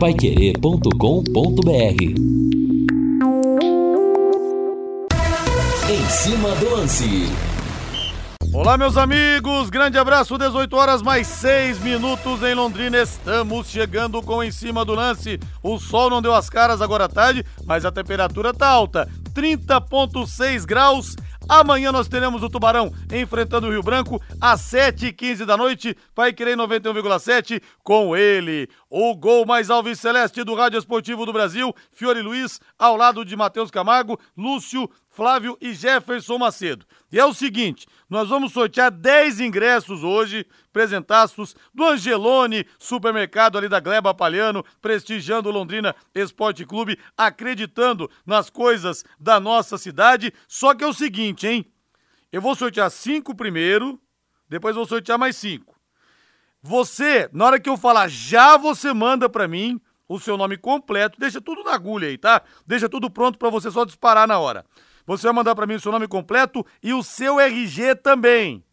paiquerê.com.br Em cima do lance. Olá, meus amigos, grande abraço, 18 horas mais 6 minutos em Londrina. Estamos chegando com em cima do lance. O sol não deu as caras agora à tarde, mas a temperatura tá alta. 30,6 graus. Amanhã nós teremos o Tubarão enfrentando o Rio Branco às 7h15 da noite. Vai querer 91,7 com ele. O gol mais alves celeste do Rádio Esportivo do Brasil, Fiore Luiz, ao lado de Matheus Camargo, Lúcio, Flávio e Jefferson Macedo. E é o seguinte, nós vamos sortear 10 ingressos hoje, presentaços do Angelone, supermercado ali da Gleba Palhano, prestigiando o Londrina Esporte Clube, acreditando nas coisas da nossa cidade. Só que é o seguinte, hein? Eu vou sortear cinco primeiro, depois vou sortear mais cinco. Você, na hora que eu falar já, você manda para mim o seu nome completo, deixa tudo na agulha aí, tá? Deixa tudo pronto para você só disparar na hora. Você vai mandar para mim o seu nome completo e o seu RG também.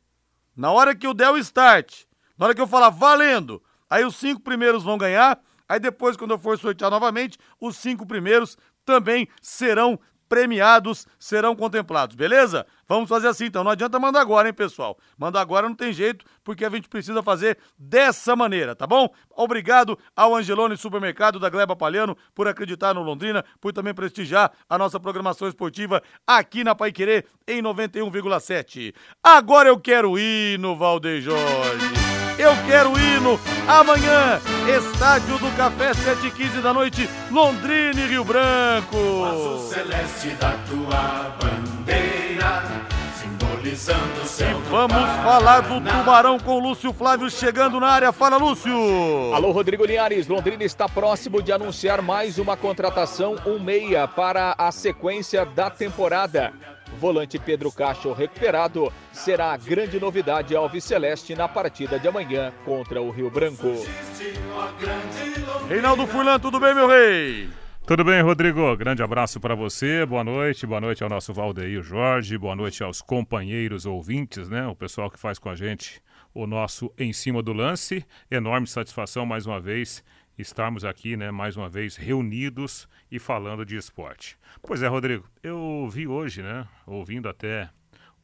Na hora que eu der o start, na hora que eu falar valendo, aí os cinco primeiros vão ganhar. Aí depois, quando eu for sortear novamente, os cinco primeiros também serão premiados serão contemplados, beleza? Vamos fazer assim então. Não adianta mandar agora, hein, pessoal? Mandar agora não tem jeito, porque a gente precisa fazer dessa maneira, tá bom? Obrigado ao Angelone Supermercado da Gleba Palhano por acreditar no Londrina, por também prestigiar a nossa programação esportiva aqui na Pai Querer em 91,7. Agora eu quero ir no Valdeir Jorge. Eu quero hino. Amanhã, Estádio do Café, 7h15 da noite, Londrina e Rio Branco. O azul celeste da tua bandeira, simbolizando o céu. E vamos falar do Tubarão com Lúcio Flávio chegando na área. Fala, Lúcio. Alô, Rodrigo Linhares. Londrina está próximo de anunciar mais uma contratação, um meia, para a sequência da temporada. Volante Pedro Cacho recuperado será a grande novidade Alves Celeste na partida de amanhã contra o Rio Branco. Reinaldo Furlan, tudo bem, meu rei? Tudo bem, Rodrigo? Grande abraço para você. Boa noite. Boa noite ao nosso Valdeir Jorge. Boa noite aos companheiros ouvintes, né? O pessoal que faz com a gente o nosso Em Cima do Lance. Enorme satisfação mais uma vez estarmos aqui, né, mais uma vez reunidos e falando de esporte. Pois é, Rodrigo, eu vi hoje, né, ouvindo até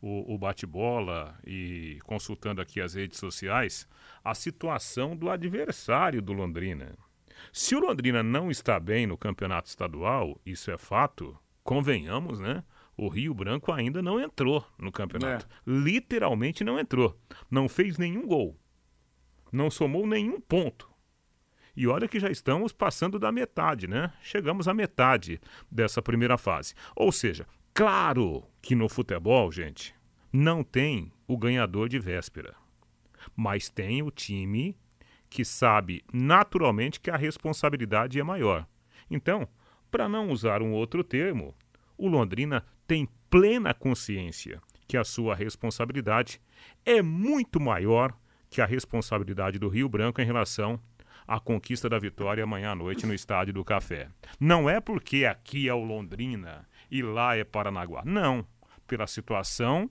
o, o bate-bola e consultando aqui as redes sociais, a situação do adversário do Londrina. Se o Londrina não está bem no campeonato estadual, isso é fato, convenhamos, né? O Rio Branco ainda não entrou no campeonato. É. Literalmente não entrou. Não fez nenhum gol. Não somou nenhum ponto. E olha que já estamos passando da metade, né? Chegamos à metade dessa primeira fase. Ou seja, claro que no futebol, gente, não tem o ganhador de véspera. Mas tem o time que sabe naturalmente que a responsabilidade é maior. Então, para não usar um outro termo, o Londrina tem plena consciência que a sua responsabilidade é muito maior que a responsabilidade do Rio Branco em relação a conquista da vitória amanhã à noite no Estádio do Café. Não é porque aqui é o Londrina e lá é Paranaguá. Não. Pela situação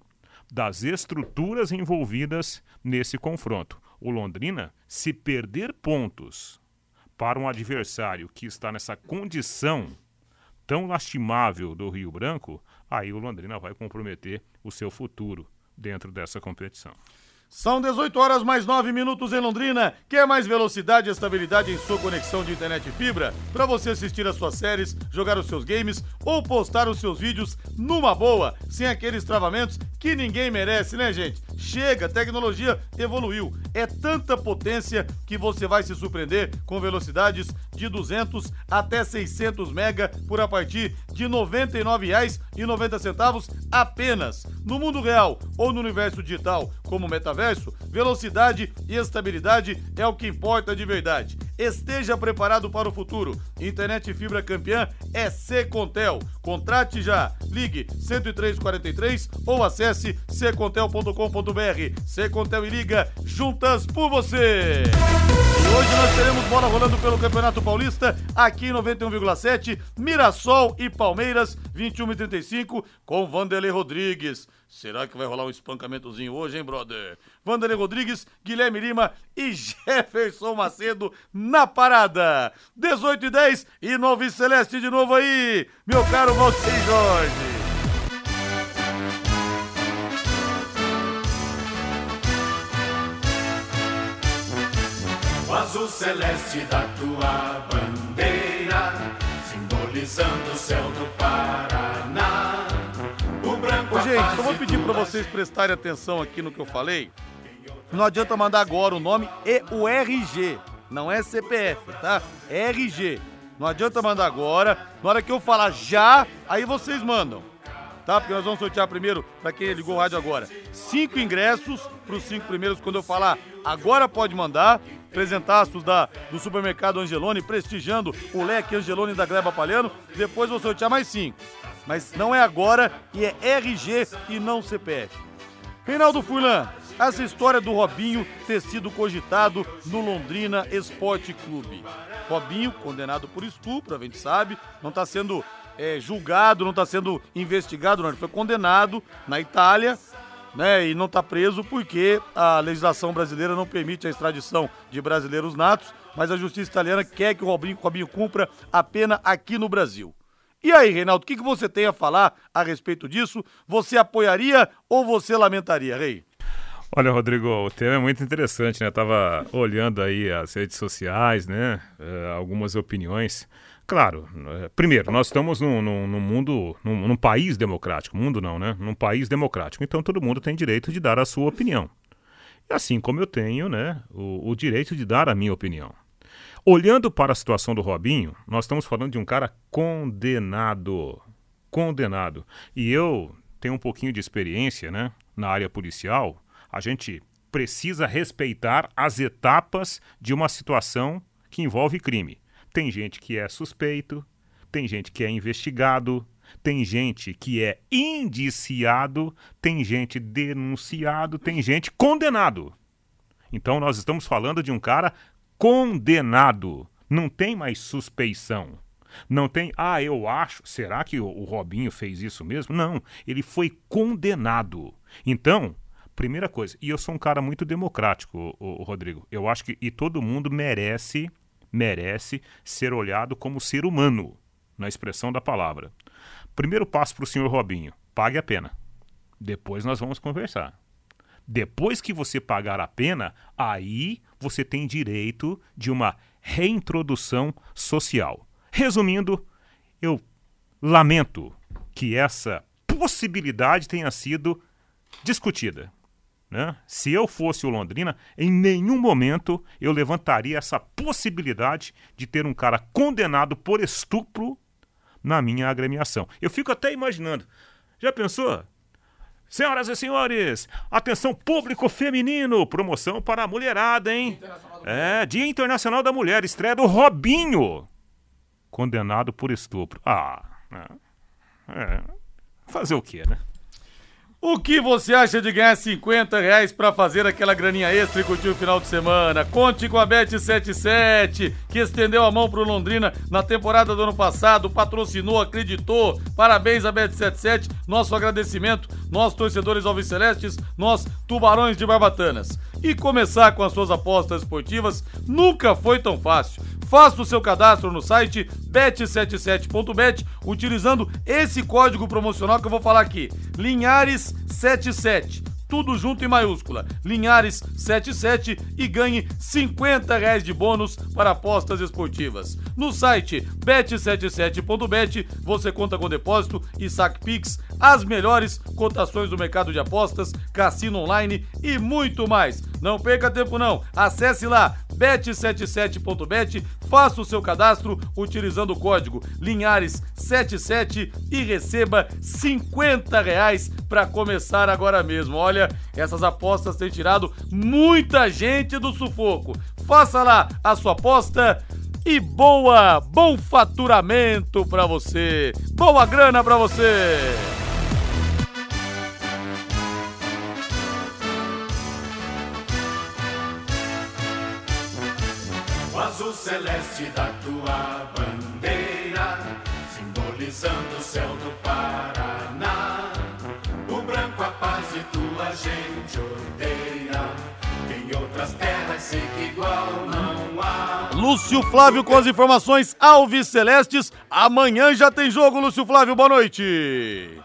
das estruturas envolvidas nesse confronto. O Londrina, se perder pontos para um adversário que está nessa condição tão lastimável do Rio Branco, aí o Londrina vai comprometer o seu futuro dentro dessa competição. São 18 horas mais 9 minutos em Londrina. Quer mais velocidade e estabilidade em sua conexão de internet e fibra? Para você assistir as suas séries, jogar os seus games ou postar os seus vídeos numa boa, sem aqueles travamentos que ninguém merece, né, gente? Chega, tecnologia evoluiu. É tanta potência que você vai se surpreender com velocidades de 200 até 600 mega por a partir de R$ 99,90 apenas. No mundo real ou no universo digital, como metaverso, velocidade e estabilidade é o que importa de verdade. Esteja preparado para o futuro. Internet fibra campeã é Secontel. Contrate já. Ligue 10343 ou acesse secontel.com.br. Secontel e liga juntas por você. Hoje nós teremos bola rolando pelo Campeonato Paulista, aqui em 91,7, Mirassol e Palmeiras, 21 e 35, com Vanderlei Rodrigues. Será que vai rolar um espancamentozinho hoje, hein, brother? Vanderlei Rodrigues, Guilherme Lima e Jefferson Macedo na parada. 18 e 10 e Novi Celeste de novo aí, meu caro Valtteri Jorge. O azul celeste da tua bandeira, simbolizando o céu do Paraná. Gente, só vou pedir para vocês prestarem atenção aqui no que eu falei. Não adianta mandar agora o nome e o RG. Não é CPF, tá? RG. Não adianta mandar agora. Na hora que eu falar já, aí vocês mandam. Tá? Porque nós vamos sortear primeiro, para quem ligou o rádio agora, cinco ingressos para os cinco primeiros. Quando eu falar agora pode mandar. Presentaços da, do supermercado Angelone, prestigiando o leque Angelone da Gleba Palhano. Depois vou sortear mais cinco. Mas não é agora e é RG e não CPF. Reinaldo Furlan, essa história do Robinho ter sido cogitado no Londrina Esporte Clube. Robinho, condenado por estupro, a gente sabe, não está sendo é, julgado, não está sendo investigado, não. Ele foi condenado na Itália, né? E não está preso porque a legislação brasileira não permite a extradição de brasileiros natos, mas a justiça italiana quer que o Robinho, Robinho cumpra a pena aqui no Brasil. E aí, Reinaldo, o que, que você tem a falar a respeito disso? Você apoiaria ou você lamentaria, Rei? Olha, Rodrigo, o tema é muito interessante, né? Eu tava olhando aí as redes sociais, né? Uh, algumas opiniões. Claro, uh, primeiro, nós estamos num, num, num mundo, num, num, país democrático. Mundo não, né? Num país democrático. Então todo mundo tem direito de dar a sua opinião. E assim como eu tenho, né? O, o direito de dar a minha opinião. Olhando para a situação do Robinho, nós estamos falando de um cara condenado. Condenado. E eu tenho um pouquinho de experiência, né? Na área policial. A gente precisa respeitar as etapas de uma situação que envolve crime. Tem gente que é suspeito, tem gente que é investigado, tem gente que é indiciado, tem gente denunciado, tem gente condenado. Então nós estamos falando de um cara condenado. Não tem mais suspeição. Não tem, ah, eu acho, será que o, Robinho fez isso mesmo? Não, ele foi condenado. Então, primeira coisa, e eu sou um cara muito democrático, o, o, Rodrigo. Eu acho que e todo mundo merece, merece ser olhado como ser humano, na expressão da palavra. Primeiro passo para o senhor Robinho: pague a pena. Depois nós vamos conversar. Depois que você pagar a pena, aí você tem direito de uma reintrodução social. Resumindo, eu lamento que essa possibilidade tenha sido discutida. Né? Se eu fosse o Londrina, em nenhum momento eu levantaria essa possibilidade de ter um cara condenado por estupro na minha agremiação. Eu fico até imaginando. Já pensou? Senhoras e senhores, atenção público feminino, promoção para a mulherada, hein? É, Dia Internacional da Mulher, estreia do Robinho, condenado por estupro. Ah, é, é fazer o quê, né? O que você acha de ganhar 50 reais pra fazer aquela graninha extra e curtir o final de semana? Conte com a Bet77, que estendeu a mão pro Londrina na temporada do ano passado, patrocinou, acreditou. Parabéns a Bet77, nosso agradecimento, nós torcedores alvicelestes, nós tubarões de barbatanas. E começar com as suas apostas esportivas nunca foi tão fácil. Faça o seu cadastro no site bet77.bet utilizando esse código promocional que eu vou falar aqui. Linhares77 tudo junto em maiúscula. Linhares 77 e ganhe 50 reais de bônus para apostas esportivas. No site bet77.bet você conta com depósito e saque Pix, as melhores cotações do mercado de apostas, cassino online e muito mais. Não perca tempo não. Acesse lá bet77.bet, faça o seu cadastro utilizando o código Linhares77 e receba 50 reais para começar agora mesmo. Olha, essas apostas têm tirado muita gente do sufoco. Faça lá a sua aposta e boa, bom faturamento para você. Boa grana para você. Azul celeste da tua bandeira, simbolizando o céu do Paraná. O branco a paz e tua gente odeia. Em outras terras sei que igual não há. Lúcio Flávio com as informações Alves Celestes. Amanhã já tem jogo, Lúcio Flávio. Boa noite.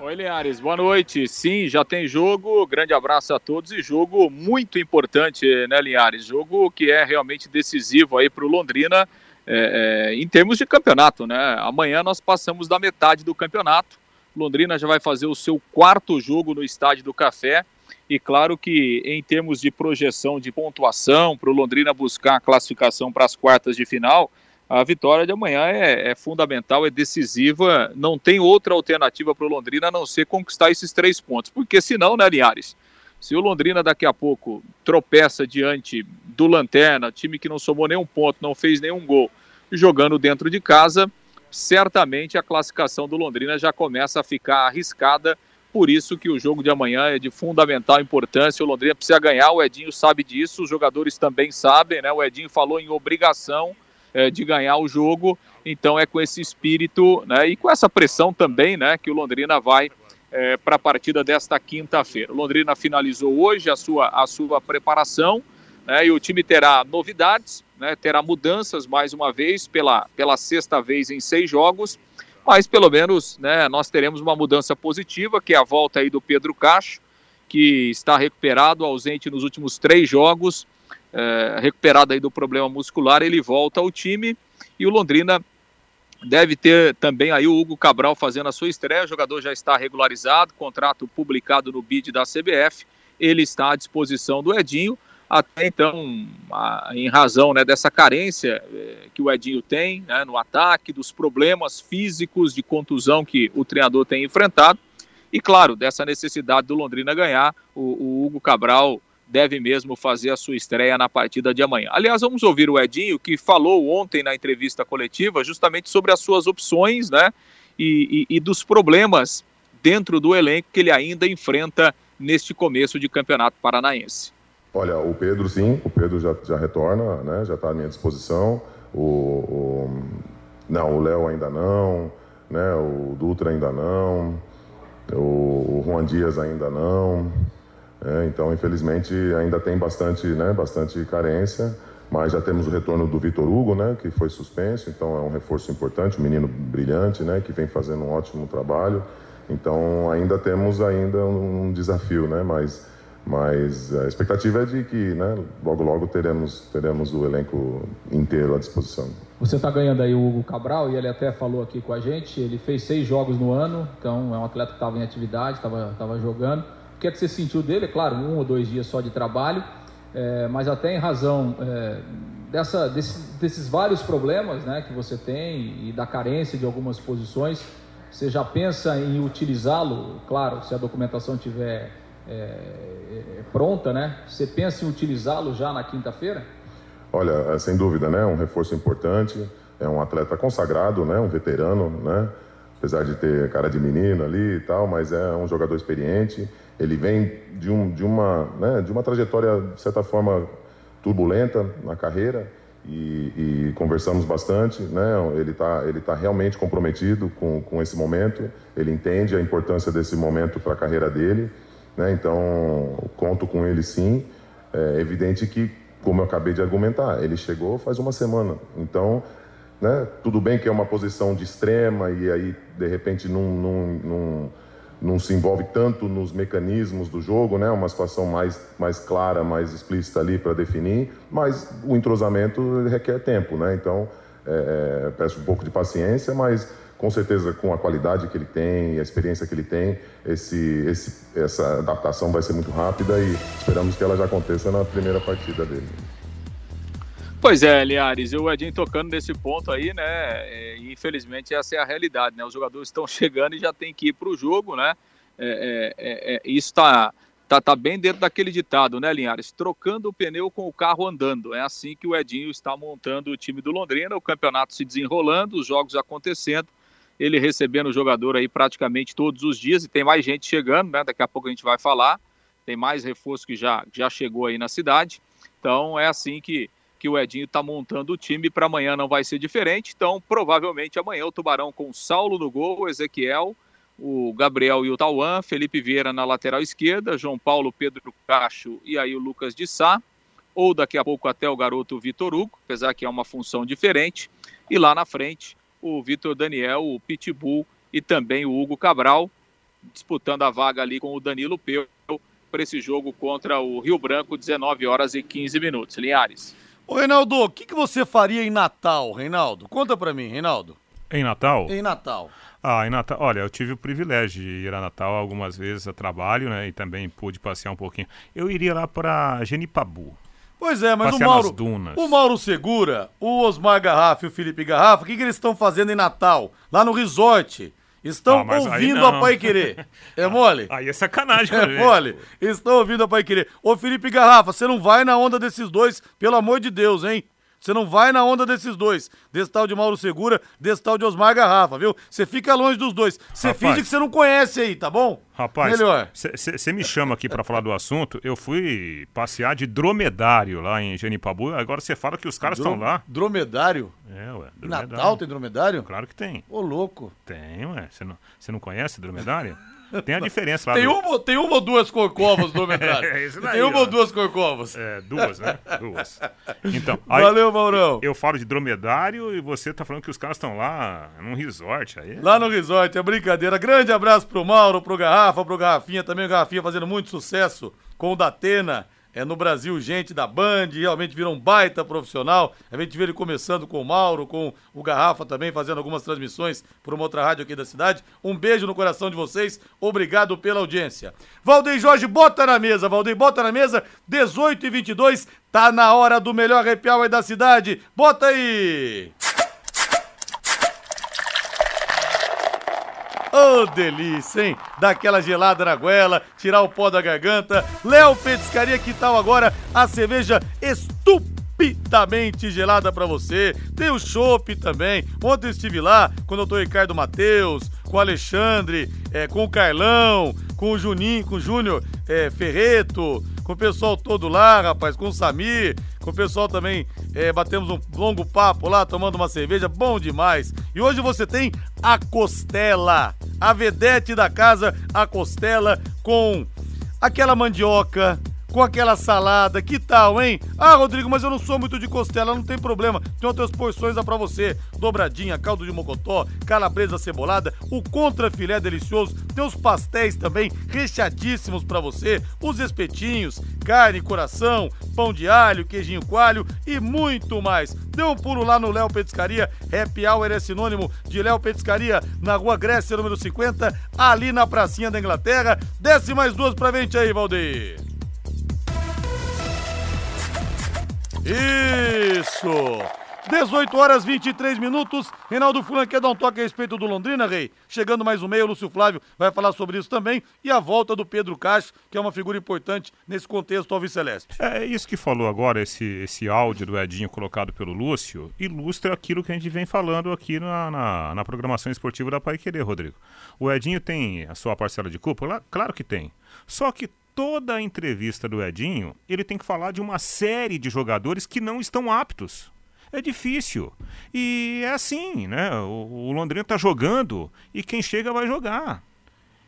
Oi, Linhares, boa noite. Sim, já tem jogo. Grande abraço a todos e jogo muito importante, né, Linhares? Jogo que é realmente decisivo aí para o Londrina é, é, em termos de campeonato, né? Amanhã nós passamos da metade do campeonato. Londrina já vai fazer o seu quarto jogo no Estádio do Café. E claro que em termos de projeção de pontuação para o Londrina buscar a classificação para as quartas de final, a vitória de amanhã é, é fundamental, é decisiva. Não tem outra alternativa para o Londrina a não ser conquistar esses três pontos. Porque senão, né, Linhares? Se o Londrina daqui a pouco tropeça diante do Lanterna, time que não somou nenhum ponto, não fez nenhum gol, jogando dentro de casa, certamente a classificação do Londrina já começa a ficar arriscada. Por isso que o jogo de amanhã é de fundamental importância. O Londrina precisa ganhar, o Edinho sabe disso, os jogadores também sabem, né? O Edinho falou em obrigação é, de ganhar o jogo. Então é com esse espírito né, e com essa pressão também né, que o Londrina vai é, para a partida desta quinta-feira. O Londrina finalizou hoje a sua, a sua preparação né, e o time terá novidades, né, terá mudanças mais uma vez pela, pela sexta vez em seis jogos, mas pelo menos né, nós teremos uma mudança positiva, que é a volta aí do Pedro Cacho, que está recuperado, ausente nos últimos três jogos, é, recuperado aí do problema muscular, ele volta ao time e o Londrina deve ter também aí o Hugo Cabral fazendo a sua estreia, o jogador já está regularizado, contrato publicado no BID da CBF, ele está à disposição do Edinho, até então, em razão né, dessa carência é, que o Edinho tem né, no ataque, dos problemas físicos de contusão que o treinador tem enfrentado, e claro, dessa necessidade do Londrina ganhar, o, o Hugo Cabral deve mesmo fazer a sua estreia na partida de amanhã. Aliás, vamos ouvir o Edinho, que falou ontem na entrevista coletiva justamente sobre as suas opções, né? E, e, e dos problemas dentro do elenco que ele ainda enfrenta neste começo de campeonato paranaense. Olha, o Pedro sim, o Pedro já, já retorna, né? Já está à minha disposição. O, o não, o Léo ainda não, né? O Dutra ainda não, o, o Juan Dias ainda não. É, então, infelizmente, ainda tem bastante, né, bastante carência, mas já temos o retorno do Vitor Hugo, né, que foi suspenso, então é um reforço importante, um menino brilhante, né, que vem fazendo um ótimo trabalho. Então, ainda temos ainda um desafio, né, mas mas a expectativa é de que, né, logo logo teremos teremos o elenco inteiro à disposição. Você está ganhando aí o Hugo Cabral e ele até falou aqui com a gente. Ele fez seis jogos no ano, então é um atleta que estava em atividade, estava jogando. O que é que você sentiu dele? É claro, um ou dois dias só de trabalho, é, mas até em razão é, dessa, desse, desses vários problemas né, que você tem e da carência de algumas posições, você já pensa em utilizá-lo? Claro, se a documentação tiver é, é pronta, né? Você pensa em utilizá-lo já na quinta-feira? Olha, é, sem dúvida, né? Um reforço importante. É um atleta consagrado, né? Um veterano, né? Apesar de ter cara de menino ali e tal, mas é um jogador experiente ele vem de, um, de, uma, né, de uma trajetória, de certa forma, turbulenta na carreira e, e conversamos bastante. Né? Ele está ele tá realmente comprometido com, com esse momento, ele entende a importância desse momento para a carreira dele. Né? Então, conto com ele sim. É evidente que, como eu acabei de argumentar, ele chegou faz uma semana. Então, né, tudo bem que é uma posição de extrema e aí, de repente, não. Não se envolve tanto nos mecanismos do jogo, né? Uma situação mais, mais clara, mais explícita ali para definir, mas o entrosamento requer tempo, né? Então, é, é, peço um pouco de paciência, mas com certeza com a qualidade que ele tem, a experiência que ele tem, esse, esse, essa adaptação vai ser muito rápida e esperamos que ela já aconteça na primeira partida dele. Pois é, Liares, o Edinho tocando nesse ponto aí, né? É, infelizmente essa é a realidade, né? Os jogadores estão chegando e já tem que ir para o jogo, né? É, é, é, isso está tá, tá bem dentro daquele ditado, né, Linhares? Trocando o pneu com o carro andando. É assim que o Edinho está montando o time do Londrina, o campeonato se desenrolando, os jogos acontecendo, ele recebendo o jogador aí praticamente todos os dias e tem mais gente chegando, né? Daqui a pouco a gente vai falar. Tem mais reforço que já, já chegou aí na cidade. Então é assim que que o Edinho está montando o time para amanhã não vai ser diferente. Então, provavelmente amanhã o Tubarão com Saulo no gol, Ezequiel, o Gabriel e o Tauan, Felipe Vieira na lateral esquerda, João Paulo, Pedro Cacho e aí o Lucas de Sá, ou daqui a pouco até o garoto Vitor Hugo, apesar que é uma função diferente. E lá na frente, o Vitor Daniel, o Pitbull e também o Hugo Cabral, disputando a vaga ali com o Danilo Peu para esse jogo contra o Rio Branco, 19 horas e 15 minutos. Linhares. Ô, Reinaldo, o que, que você faria em Natal, Reinaldo? Conta para mim, Reinaldo. Em Natal? Em Natal. Ah, em Natal. Olha, eu tive o privilégio de ir a Natal algumas vezes a trabalho, né? E também pude passear um pouquinho. Eu iria lá para Genipabu. Pois é, mas o Mauro, o Mauro Segura, o Osmar Garrafa e o Felipe Garrafa, o que, que eles estão fazendo em Natal? Lá no resort. Estão Ah, ouvindo a Pai Querer. É mole? Aí é sacanagem, com a É mole? Estão ouvindo a Pai Querer. Ô Felipe Garrafa, você não vai na onda desses dois, pelo amor de Deus, hein? Você não vai na onda desses dois. Desse tal de Mauro Segura, desse tal de Osmar Garrafa, viu? Você fica longe dos dois. Você finge que você não conhece aí, tá bom? Rapaz, você me chama aqui para falar do assunto. Eu fui passear de dromedário lá em Genipabu. Agora você fala que os caras estão lá. Dromedário? É, ué. Dromedário. Natal tem dromedário? Claro que tem. Ô, louco. Tem, ué. Você não, você não conhece dromedário? Tem a diferença lá. Tem do- uma, tem uma ou duas corcovas dromedário? É isso daí, tem uma ó. ou duas corcovas? É, duas, né? Duas. Então, aí Valeu, Maurão. eu falo de dromedário e você tá falando que os caras estão lá num resort aí. Lá no resort, é brincadeira. Grande abraço pro Mauro, pro Garrafa, pro Garrafinha, também o Garrafinha fazendo muito sucesso com o Datena. É no Brasil, gente da Band, realmente virou um baita profissional. A gente vê ele começando com o Mauro, com o Garrafa também, fazendo algumas transmissões por uma outra rádio aqui da cidade. Um beijo no coração de vocês, obrigado pela audiência. Valdeir Jorge, bota na mesa, Valdeir, bota na mesa, 18 e 22, tá na hora do melhor happy hour da cidade. Bota aí! Ô, delícia, hein? Daquela gelada na goela, tirar o pó da garganta. Léo Petiscaria, que tal agora a cerveja estupidamente gelada pra você? Tem o chopp também. Ontem eu estive lá com o doutor Ricardo Matheus, com o Alexandre, eh, com o Carlão, com o Juninho, com o Júnior eh, Ferreto, com o pessoal todo lá, rapaz, com o Samir, com o pessoal também, eh, batemos um longo papo lá, tomando uma cerveja, bom demais. E hoje você tem a costela, a vedete da casa, a costela com aquela mandioca, com aquela salada, que tal, hein? Ah, Rodrigo, mas eu não sou muito de costela, não tem problema. Tem outras porções lá pra você. Dobradinha, caldo de mocotó, calabresa cebolada, o contrafilé delicioso, tem os pastéis também recheadíssimos pra você, os espetinhos, carne, coração, pão de alho, queijinho coalho e muito mais. Dê um pulo lá no Léo Petiscaria, Happy Hour é sinônimo de Léo Petiscaria, na Rua Grécia, número 50, ali na pracinha da Inglaterra. Desce mais duas pra frente aí, Valdeir. Isso! 18 horas 23 minutos. Reinaldo Fulan quer dar um toque a respeito do Londrina, Rei? Chegando mais um meio, Lúcio Flávio vai falar sobre isso também. E a volta do Pedro Castro, que é uma figura importante nesse contexto alviceleste. É isso que falou agora, esse, esse áudio do Edinho colocado pelo Lúcio, ilustra aquilo que a gente vem falando aqui na, na, na programação esportiva da Pai Querer, Rodrigo. O Edinho tem a sua parcela de culpa? Claro que tem. Só que toda a entrevista do Edinho, ele tem que falar de uma série de jogadores que não estão aptos. É difícil. E é assim, né? O, Londrina tá jogando e quem chega vai jogar.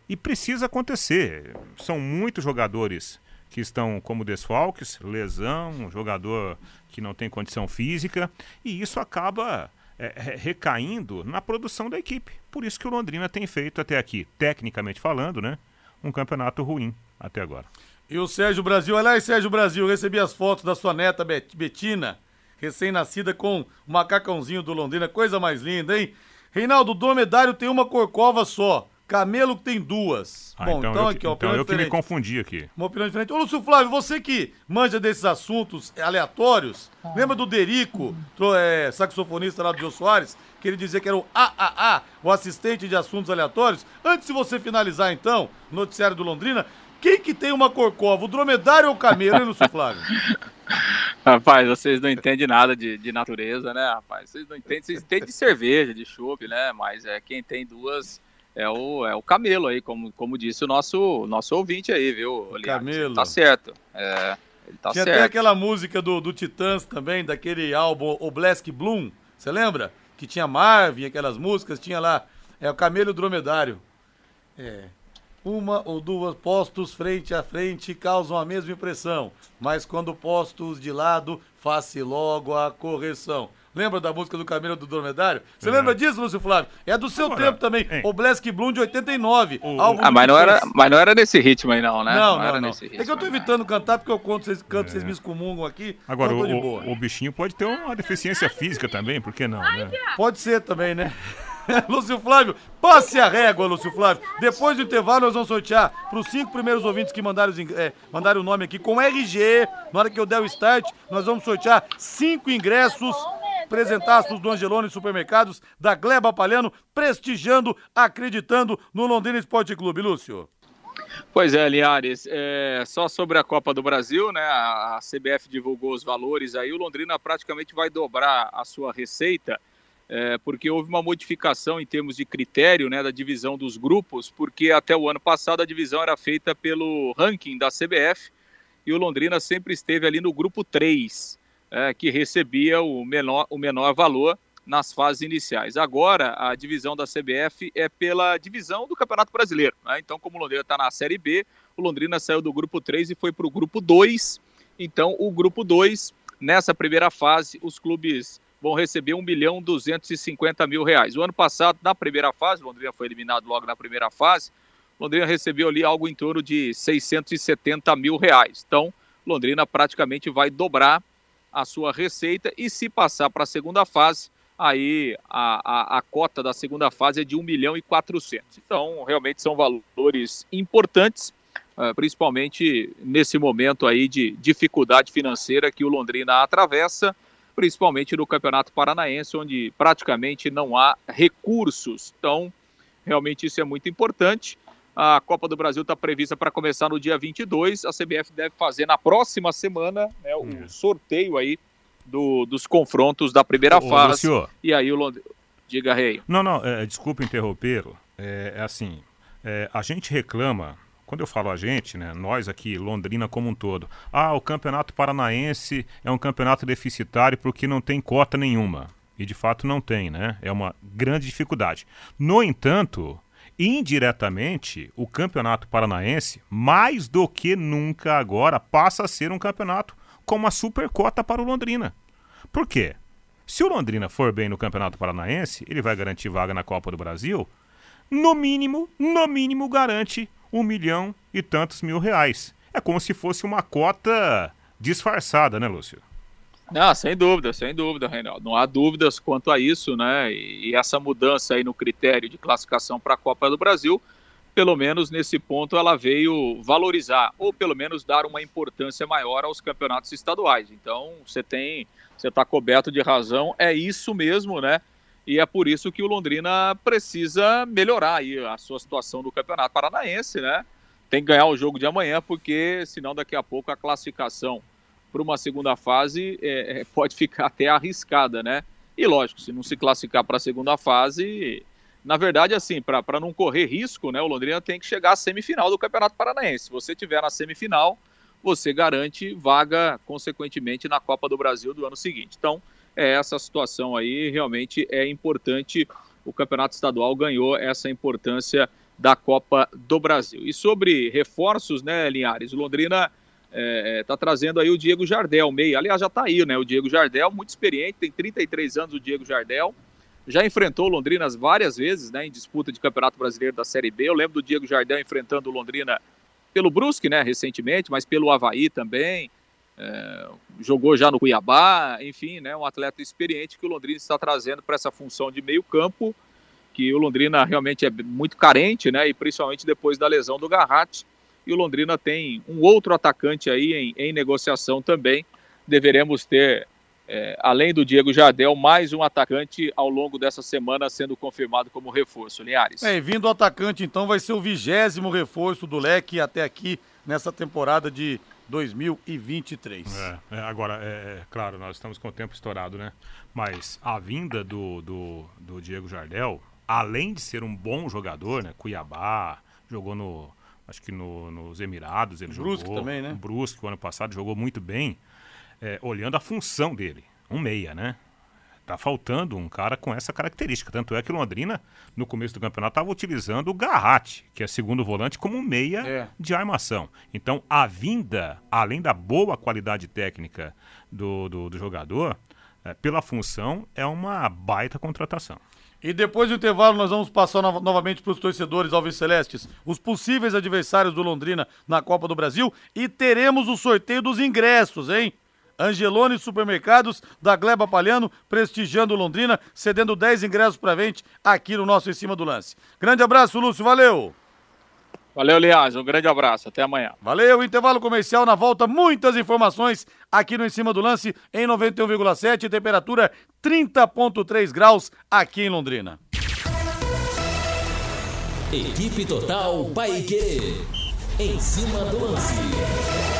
E precisa acontecer. São muitos jogadores que estão como desfalques, lesão, jogador que não tem condição física, e isso acaba é, re- recaindo na produção da equipe. Por isso que o Londrina tem feito até aqui, tecnicamente falando, né, um campeonato ruim até agora. E o Sérgio Brasil, aliás, Sérgio Brasil, recebi as fotos da sua neta Bet- Betina, recém-nascida com o macacãozinho do Londrina, coisa mais linda, hein? Reinaldo, o dromedário tem uma corcova só, camelo tem duas. Ah, Bom, então, então, eu, aqui, ó, então eu que me confundi aqui. Uma opinião diferente. Ô, Lúcio Flávio, você que manja desses assuntos aleatórios, lembra do Derico, é, saxofonista lá do Jô Soares, que ele dizia que era o AAA, o assistente de assuntos aleatórios? Antes de você finalizar, então, o noticiário do Londrina, quem que tem uma corcova, o dromedário ou o camelo, hein, Lúcio Flávio? Rapaz, vocês não entendem nada de, de natureza, né, rapaz? Vocês não entendem, vocês entendem de cerveja, de chopp, né? Mas é quem tem duas é o, é o camelo aí, como, como disse o nosso, nosso ouvinte aí, viu, Linhares? Camelo. Tá certo. É, Ele tá Tinha certo. até aquela música do, do Titãs também, daquele álbum O Black Bloom, você lembra? Que tinha Marvin, aquelas músicas, tinha lá, é o Camelo Dromedário. É. Uma ou duas postos frente a frente causam a mesma impressão, mas quando postos de lado, faça logo a correção. Lembra da música do Camelo do Dromedário? Você É. lembra disso, Lúcio Flávio? É do seu Agora, tempo também. hein. O Black Bloom de 89. O- álbum Ah, mas não, era, mas não era nesse ritmo aí, não, né? Não, não, era não. nesse É que eu ritmo, tô né? evitando cantar porque eu conto, vocês canto, vocês me excomungam aqui. Agora, então o, de o- boa. o bichinho pode ter uma deficiência física também, por que não, né? Pode ser também, né? Lúcio Flávio, passe a régua, Lúcio Flávio. Depois do intervalo, nós vamos sortear para os cinco primeiros ouvintes que mandaram, é, mandaram o nome aqui com RG. Na hora que eu der o start, nós vamos sortear cinco ingressos. Presentaços do Angelone Supermercados, da Gleba Palhano, prestigiando, acreditando no Londrina Esporte Clube, Lúcio. Pois é, Linhares, é, só sobre a Copa do Brasil, né? A, CBF divulgou os valores aí, o Londrina praticamente vai dobrar a sua receita, é, porque houve uma modificação em termos de critério, né, da divisão dos grupos, porque até o ano passado a divisão era feita pelo ranking da CBF e o Londrina sempre esteve ali no grupo 3, é, que recebia o menor, o menor valor nas fases iniciais. Agora, a divisão da CBF é pela divisão do Campeonato Brasileiro. né? Então, como o Londrina está na Série B, o Londrina saiu do grupo 3 e foi para o grupo 2. Então, o grupo 2, nessa primeira fase, os clubes vão receber 1 milhão 250 mil reais. O ano passado, na primeira fase, o Londrina foi eliminado logo na primeira fase, Londrina recebeu ali algo em torno de 670 mil reais. Então, Londrina praticamente vai dobrar a sua receita e se passar para a segunda fase, aí a, a, a, cota da segunda fase é de 1 milhão e 400. Então, realmente são valores importantes, uh, principalmente nesse momento aí de dificuldade financeira que o Londrina atravessa, principalmente no Campeonato Paranaense, onde praticamente não há recursos. Então, realmente isso é muito importante. A Copa do Brasil está prevista para começar no dia 22. A CBF deve fazer na próxima semana né, o Hum. sorteio aí do, dos confrontos da primeira Ô, fase. Lucio. E aí o Londrina. Diga, Rei. Não, não, é, desculpa interrompê-lo. É, é assim, é, a gente reclama, quando eu falo a gente, né, nós aqui, Londrina como um todo, ah, o campeonato paranaense é um campeonato deficitário porque não tem cota nenhuma. E de fato não tem, né? É uma grande dificuldade. No entanto, indiretamente, o campeonato paranaense, mais do que nunca agora, passa a ser um campeonato com uma supercota para o Londrina. Por quê? Se o Londrina for bem no Campeonato Paranaense, ele vai garantir vaga na Copa do Brasil. No mínimo, no mínimo, garante um milhão e tantos mil reais. É como se fosse uma cota disfarçada, né, Lúcio? Não, sem dúvida, sem dúvida, Reinaldo. Não há dúvidas quanto a isso, né? E, e essa mudança aí no critério de classificação para a Copa do Brasil, pelo menos nesse ponto, ela veio valorizar, ou pelo menos dar uma importância maior aos campeonatos estaduais. Então, você tem, você está coberto de razão, é isso mesmo, né? E é por isso que o Londrina precisa melhorar aí a sua situação no Campeonato Paranaense, né? Tem que ganhar o jogo de amanhã, porque senão daqui a pouco a classificação para uma segunda fase é, pode ficar até arriscada, né? E lógico, se não se classificar para a segunda fase, na verdade, assim, para não correr risco, né? O Londrina tem que chegar à semifinal do Campeonato Paranaense. Se você tiver na semifinal, você garante vaga, consequentemente, na Copa do Brasil do ano seguinte. Então, é essa situação aí realmente é importante. O Campeonato Estadual ganhou essa importância da Copa do Brasil. E sobre reforços, né, Linhares? O Londrina é, tá trazendo aí o Diego Jardel, meio. Aliás, já está aí, né? O Diego Jardel, muito experiente, tem 33 anos o Diego Jardel. Já enfrentou o Londrina várias vezes, né? Em disputa de Campeonato Brasileiro da Série B. Eu lembro do Diego Jardel enfrentando o Londrina pelo Brusque, né? Recentemente, mas pelo Havaí também. É, jogou já no Cuiabá, enfim, né? Um atleta experiente que o Londrina está trazendo para essa função de meio campo, que o Londrina realmente é muito carente, né? E principalmente depois da lesão do Garratti e o Londrina tem um outro atacante aí em, em negociação também. Deveremos ter, é, além do Diego Jardel, mais um atacante ao longo dessa semana sendo confirmado como reforço. Linhares. É, vindo o atacante, então, vai ser o vigésimo reforço do Leque até aqui nessa temporada de 2023. É, é, agora, é, claro, nós estamos com o tempo estourado, né? Mas a vinda do, do, do Diego Jardel, além de ser um bom jogador, né? Cuiabá, jogou no acho que no, nos Emirados ele Brusque jogou. também, né? O Brusque, o ano passado, jogou muito bem, é, olhando a função dele. Um meia, né? Tá faltando um cara com essa característica. Tanto é que Londrina, no começo do campeonato, estava utilizando o Garratti, que é segundo volante, como meia É. de armação. Então, a vinda, além da boa qualidade técnica do, do, do jogador, é, pela função, é uma baita contratação. E depois do intervalo, nós vamos passar no- novamente para os torcedores Alves Celestes, os possíveis adversários do Londrina na Copa do Brasil e teremos o sorteio dos ingressos, hein? Angelone Supermercados da Gleba Palhano, prestigiando Londrina, cedendo 10 ingressos para vente aqui no nosso Em Cima do Lance. Grande abraço, Lúcio, valeu! Valeu, Linhares. Um grande abraço. Até amanhã. Valeu, intervalo comercial na volta, muitas informações aqui no Em Cima do Lance, em 91,7, temperatura 30,3 graus aqui em Londrina. Equipe Total Paique. Em cima do lance.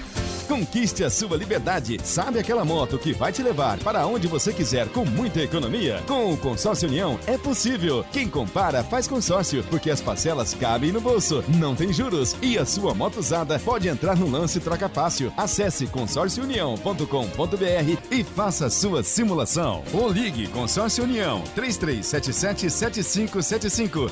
Conquiste a sua liberdade. Sabe aquela moto que vai te levar para onde você quiser com muita economia? Com o Consórcio União é possível. Quem compara faz consórcio, porque as parcelas cabem no bolso, não tem juros e a sua moto usada pode entrar no lance troca fácil. Acesse consórciounião.com.br e faça a sua simulação. Ou ligue Consórcio União 3377 7575.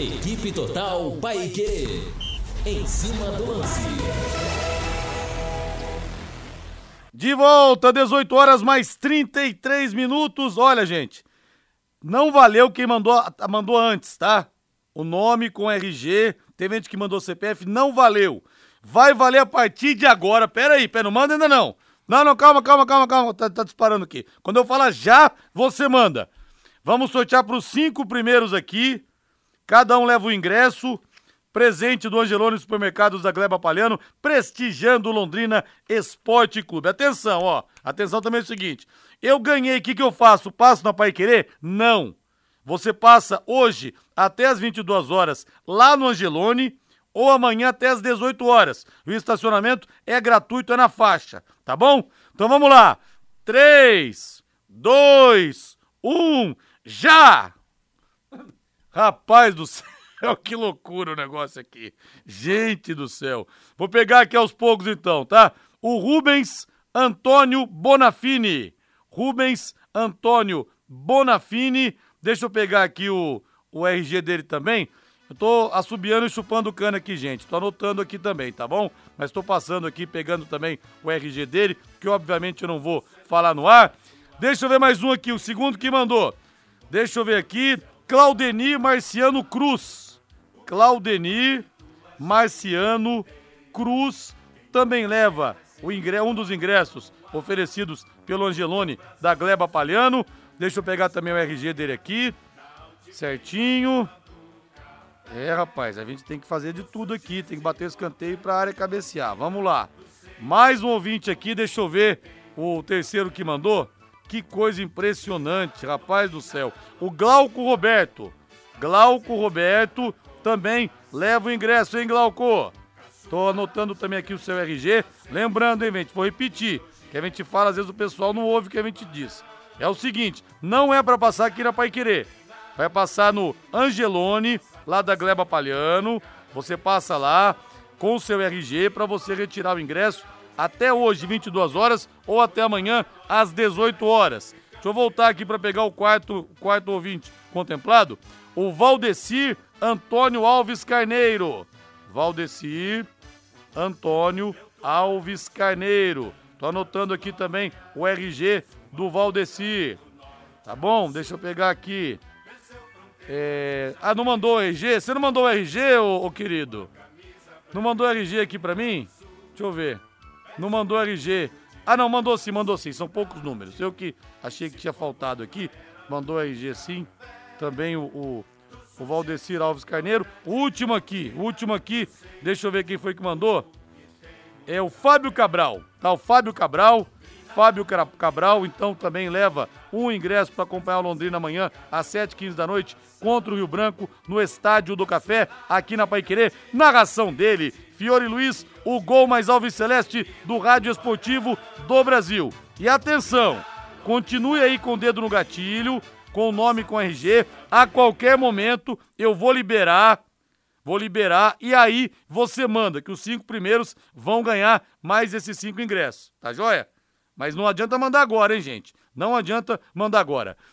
Equipe Total Paique. Em cima do lance. De volta, 18 horas mais 33 minutos. Olha, gente, não valeu quem mandou, mandou antes, tá? O nome com RG, teve gente que mandou CPF, não valeu. Vai valer a partir de agora. Pera aí, pera, não manda ainda não. Não, não, calma, calma, calma, calma. Tá, tá disparando aqui. Quando eu falar já, você manda. Vamos sortear para os cinco primeiros aqui. Cada um leva o ingresso. Presente do Angelone Supermercados da Gleba Palhano, prestigiando Londrina Esporte Clube. Atenção, ó. Atenção também é o seguinte. Eu ganhei, o que, que eu faço? Passo na Pai Querer? Não. Você passa hoje até as 22 horas lá no Angelone ou amanhã até as 18 horas. O estacionamento é gratuito, é na faixa, tá bom? Então vamos lá. 3, 2, 1, já! Rapaz do céu, que loucura o negócio aqui. Gente do céu. Vou pegar aqui aos poucos então, tá? O Rubens Antônio Bonafini. Rubens Antônio Bonafini. Deixa eu pegar aqui o, o RG dele também. Eu tô assobiando e chupando cana aqui, gente. Tô anotando aqui também, tá bom? Mas tô passando aqui, pegando também o RG dele, que obviamente eu não vou falar no ar. Deixa eu ver mais um aqui, o segundo que mandou. Deixa eu ver aqui. Claudenir Marciano Cruz. Claudenir Marciano Cruz também leva ingre... um dos ingressos oferecidos pelo Angelone da Gleba Palhano. Deixa eu pegar também o RG dele aqui. Certinho. É, rapaz, a gente tem que fazer de tudo aqui, tem que bater escanteio para a área cabecear. Vamos lá. Mais um ouvinte aqui, deixa eu ver o terceiro que mandou. Que coisa impressionante, rapaz do céu. O Glauco Roberto. Glauco Roberto também leva o ingresso, hein, Glauco? Tô anotando também aqui o seu RG. Lembrando, hein, gente, vou repetir. Que a gente fala, às vezes o pessoal não ouve o que a gente diz. É o seguinte, não é para passar aqui na Pai Querer. Vai passar no Angelone, lá da Gleba Palhano. Você passa lá, com seu RG para você retirar o ingresso até hoje, 22 horas, ou até amanhã, às 18 horas. Deixa eu voltar aqui para pegar o quarto, quarto ouvinte contemplado. O Valdecir Antônio Alves Carneiro. Valdecir Antônio Alves Carneiro. Tô anotando aqui também o RG do Valdecir. Tá bom? Deixa eu pegar aqui. É... Ah, não mandou o RG? Você não mandou o RG, ô, ô querido? Não mandou o RG aqui pra mim? Deixa eu ver. Não mandou RG. Ah, não, mandou sim, mandou sim. São poucos números. Eu que achei que tinha faltado aqui. Mandou RG sim. Também o, o, o Valdecir Alves Carneiro. Último aqui, último aqui. Deixa eu ver quem foi que mandou. É o Fábio Cabral. Tá, o Fábio Cabral. Fábio Cabral, então, também leva um ingresso para acompanhar o Londrina amanhã, às 7h15 da noite, contra o Rio Branco, no Estádio do Café, aqui na Paiquerê. Narração dele, Fiore Luiz, o gol mais alves celeste do Rádio Esportivo do Brasil. E atenção, continue aí com o dedo no gatilho, com o nome com RG. A qualquer momento eu vou liberar, vou liberar e aí você manda que os cinco primeiros vão ganhar mais esses cinco ingressos, tá joia? Mas não adianta mandar agora, hein, gente? Não adianta mandar agora.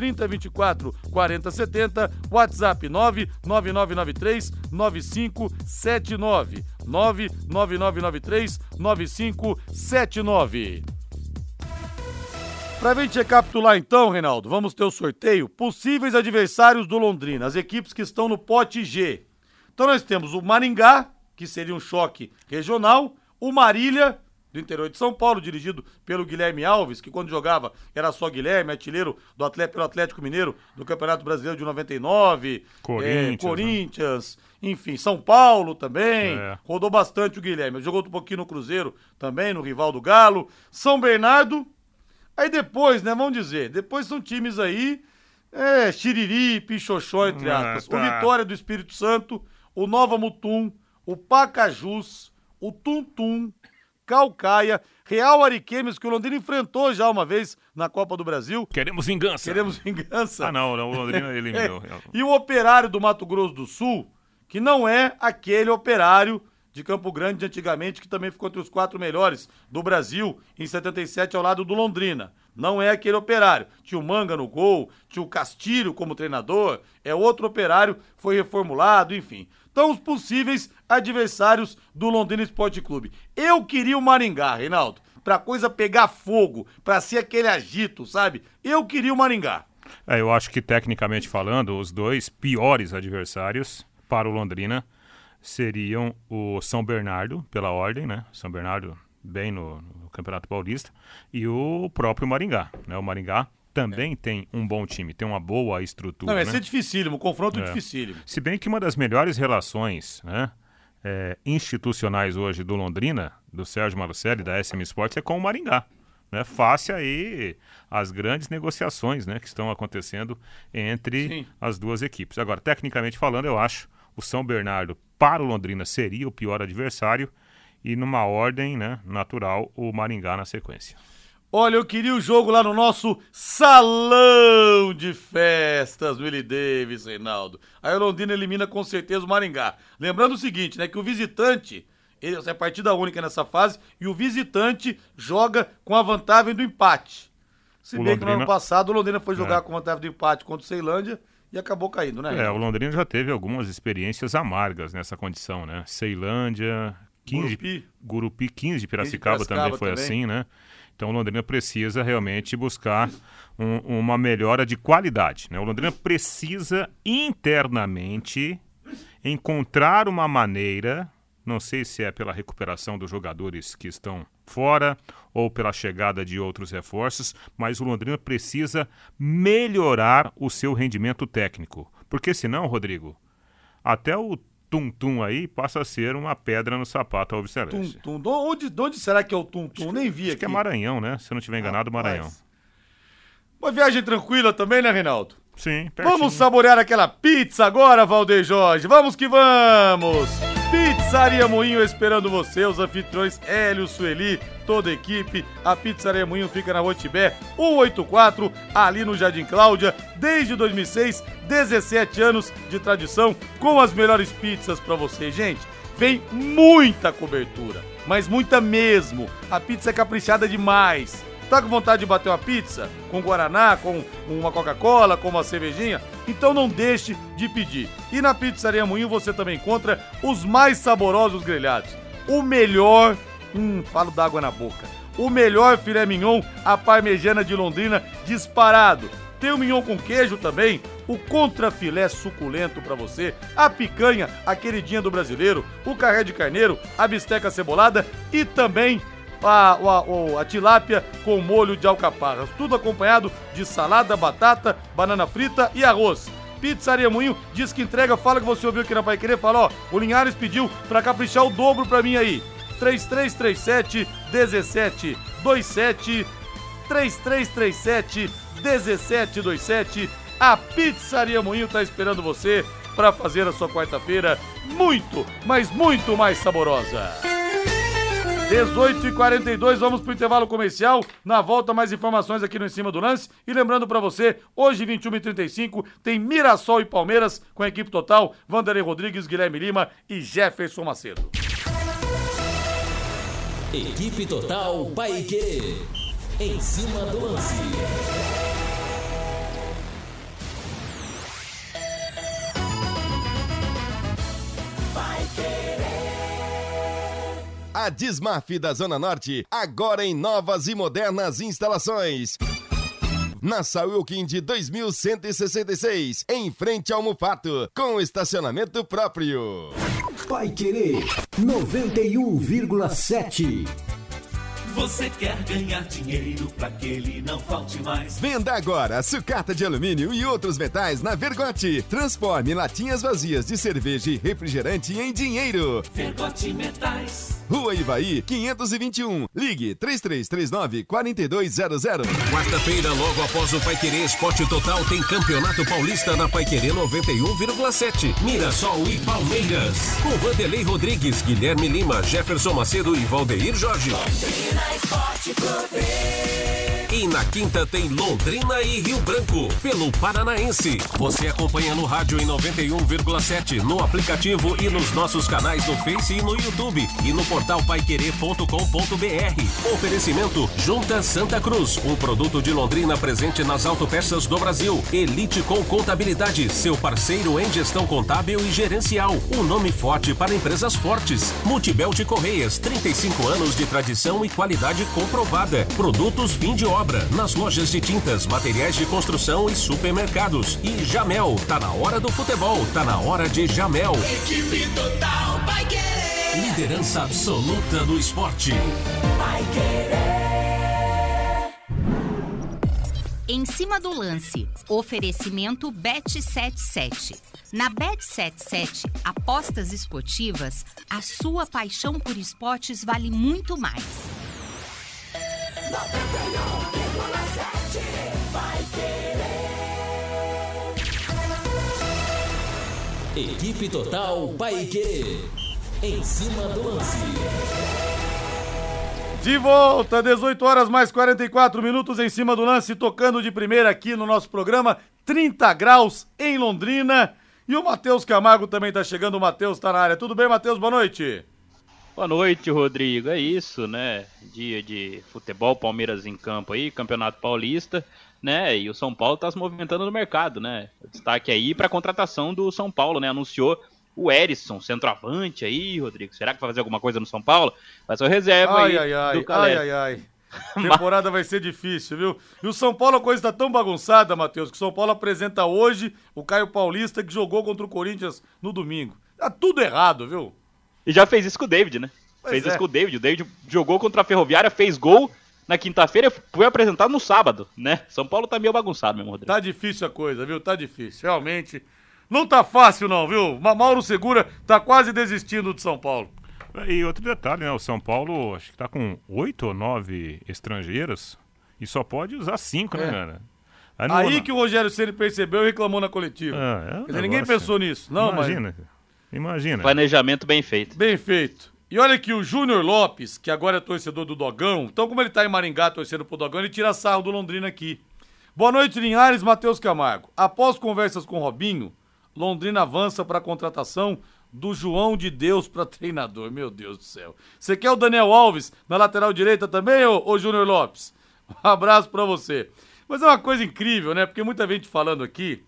3024 4070, WhatsApp 99993 9579. 99993 9579. Pra gente recapitular então, Reinaldo, vamos ter o sorteio. Possíveis adversários do Londrina, as equipes que estão no pote G. Então nós temos o Maringá, que seria um choque regional, o Marília, do interior de São Paulo, dirigido pelo Guilherme Alves, que quando jogava era só Guilherme, artilheiro do Atlético, pelo Atlético Mineiro do Campeonato Brasileiro de 99, Corinthians, é, Corinthians né? enfim, São Paulo também, É. rodou bastante o Guilherme, jogou um pouquinho no Cruzeiro também, no rival do Galo, São Bernardo, aí depois, né, vamos dizer, depois são times aí, é, Xiriri, Pichoxó, entre Ah, aspas, tá. o Vitória do Espírito Santo, o Nova Mutum, o Pacajus, o Tum Tum, Calcaia, Real Ariquemes, que o Londrina enfrentou já uma vez na Copa do Brasil. Queremos vingança. Queremos vingança. Ah, não, não, o Londrina eliminou. É. E o Operário do Mato Grosso do Sul, que não é aquele Operário de Campo Grande de antigamente, que também ficou entre os quatro melhores do Brasil em 77 ao lado do Londrina. Não é aquele operário. Tinha o Manga no gol, tinha o Castilho como treinador, é outro operário, foi reformulado, enfim. Então, os possíveis adversários do Londrina Esporte Clube. Eu queria o Maringá, Reinaldo, pra coisa pegar fogo, pra ser aquele agito, sabe? Eu queria o Maringá. É, eu acho que tecnicamente falando, os dois piores adversários para o Londrina seriam o São Bernardo, pela ordem, né? São Bernardo bem no, no Campeonato Paulista, e o próprio Maringá, né? O Maringá também tem um bom time, tem uma boa estrutura, Não, vai né? ser dificílimo, confronto É. dificílimo. Se bem que uma das melhores relações né, é, institucionais hoje do Londrina, do Sérgio Malucelli, da SM Sports, é com o Maringá. Né, face aí as grandes negociações né, que estão acontecendo entre Sim. as duas equipes. Agora, tecnicamente falando, eu acho o São Bernardo para o Londrina seria o pior adversário e numa ordem né, natural o Maringá na sequência. Olha, eu queria o jogo lá no nosso salão de festas, Willie Davis, Reinaldo. Aí o Londrina elimina com certeza o Maringá. Lembrando o seguinte, né, que o visitante, ele é partida única nessa fase, e o visitante joga com a vantagem do empate. Se O bem que no Londrina- ano passado o Londrina foi jogar É. com vantagem do empate contra o Ceilândia e acabou caindo, né? É, o? Londrina já teve algumas experiências amargas nessa condição, né? Ceilândia, 15, Gurupi. Gurupi 15 de Piracicaba, Piracicaba também foi também. assim, né? Então o Londrina precisa realmente buscar um- uma melhora de qualidade, né? O Londrina precisa internamente encontrar uma maneira, não sei se é pela recuperação dos jogadores que estão fora ou pela chegada de outros reforços, mas o Londrina precisa melhorar o seu rendimento técnico. Porque senão, Rodrigo, até o tum-tum aí passa a ser uma pedra no sapato ao Celeste. Tum-tum. De onde, de onde será que é o tum-tum? Nem vi Acho aqui. que é Maranhão, né? Se não estiver enganado, Maranhão. Uma viagem tranquila também, né, Reinaldo? Sim, pertinho. Vamos saborear aquela pizza agora, Valdeir Jorge. Vamos que vamos! Pizzaria Moinho esperando você, os anfitriões Hélio, Sueli, toda a equipe. A Pizzaria Moinho fica na Rua Tibé 184, ali no Jardim Cláudia, desde 2006, 17 anos de tradição, com as melhores pizzas pra você, gente. Vem muita cobertura, mas muita mesmo. A pizza é caprichada demais. Tá com vontade de bater uma pizza? Com Guaraná, com uma Coca-Cola, com uma cervejinha? Então não deixe de pedir. E na Pizzaria Moinho você também encontra os mais saborosos grelhados. O melhor. Hum, falo d'água na boca. O melhor filé mignon, a parmegiana de Londrina, disparado. Tem o mignon com queijo também, o contrafilé suculento para você, a picanha, a queridinha do brasileiro, o carré de carneiro, a bisteca cebolada e também a, a, a, tilápia com molho de alcaparras. Tudo acompanhado de salada, batata, banana frita e arroz. Pizzaria Moinho diz que entrega, fala que você ouviu aqui na Pai Querer, fala, ó, o Linhares pediu pra caprichar o dobro pra mim aí. 3337 1727 3337 1727 A Pizzaria Moinho tá esperando você para fazer a sua quarta-feira muito, mas muito mais saborosa. 18 e 42 vamos pro intervalo comercial. Na volta, mais informações aqui no Em Cima do Lance. E lembrando para você, hoje, 21 e 35 tem Mirassol e Palmeiras com a equipe total: Vanderlei Rodrigues, Guilherme Lima e Jefferson Macedo. Equipe Total Paique. Em cima do lance. A Dismaf da Zona Norte, agora em novas e modernas instalações. Na Wilkin de 2166, em frente ao Mufato, com estacionamento próprio. Pai Querer 91,7. Você quer ganhar dinheiro para que ele não falte mais? Venda agora sucata de alumínio e outros metais na Vergote. Transforme latinhas vazias de cerveja e refrigerante em dinheiro. Vergote Metais. Rua Ivaí, 521. Ligue 3339 4200. Quarta-feira, logo após o Paiquerê Esporte Total, tem Campeonato Paulista na Paiquerê 91,7. Mirassol e Palmeiras. Com Vanderlei Rodrigues, Guilherme Lima, Jefferson Macedo e Valdeir Jorge na Esporte Clube. E na quinta tem Londrina e Rio Branco, pelo Paranaense. Você acompanha no rádio em 91,7, no aplicativo e nos nossos canais no Face e no YouTube. E no portal paiquerê.com.br. Oferecimento Junta Santa Cruz, um produto de Londrina presente nas autopeças do Brasil. Elite com Contabilidade, seu parceiro em gestão contábil e gerencial. Um nome forte para empresas fortes. Multibelt Correias, 35 anos de tradição e qualidade comprovada. Produtos fim de nas lojas de tintas, materiais de construção e supermercados. E Jamel, tá na hora do futebol, tá na hora de Jamel. Equipe Total Paiquerê. Liderança absoluta no esporte. Em cima do lance, oferecimento Bet77. Na Bet77, apostas esportivas, a sua paixão por esportes vale muito mais. Equipe Total Paique. Em cima do lance. De volta, 18 horas mais 44 minutos em cima do lance, tocando de primeira aqui no nosso programa, 30 graus em Londrina. E o Matheus Camargo também tá chegando, o Matheus tá na área. Tudo bem, Matheus? Boa noite. Boa noite, Rodrigo. É isso, né? Dia de futebol, Palmeiras em campo aí, Campeonato Paulista, né? E o São Paulo tá se movimentando no mercado, né? Destaque aí para a contratação do São Paulo, né? Anunciou o Erisson, centroavante aí, Rodrigo. Será que vai fazer alguma coisa no São Paulo? Vai ser o reserva Ai, aí ai, ai, ai, ai, ai. Temporada vai ser difícil, viu? E o São Paulo a coisa tá tão bagunçada, Matheus, que o São Paulo apresenta hoje o Caio Paulista que jogou contra o Corinthians no domingo. Tá tudo errado, viu? E já fez isso com o David, né? Pois fez é. isso com o David. O David jogou contra a Ferroviária, fez gol na quinta-feira, foi apresentado no sábado, né? São Paulo tá meio bagunçado mesmo, Rodrigo. Tá difícil a coisa, viu? Tá difícil. Realmente, não tá fácil não, viu? Ma- Mauro Segura tá quase desistindo de São Paulo. E outro detalhe, né? O São Paulo acho que tá com oito ou nove estrangeiras e só pode usar cinco, né, É. cara? no- Aí que o Rogério Ceni percebeu e reclamou na coletiva. Ah, é um Quer dizer, ninguém pensou nisso. Não, Imagina. Imagina. Planejamento bem feito. Bem feito. E olha que o Júnior Lopes, que agora é torcedor do Dogão, então como ele tá em Maringá torcendo pro Dogão, ele tira sarro do Londrina aqui. Boa noite, Linhares, Matheus Camargo. Após conversas com Robinho, Londrina avança para a contratação do João de Deus para treinador. Meu Deus do céu. Você quer o Daniel Alves na lateral direita também, ô, ô Júnior Lopes? Um abraço para você. Mas é uma coisa incrível, né? Porque muita gente falando aqui.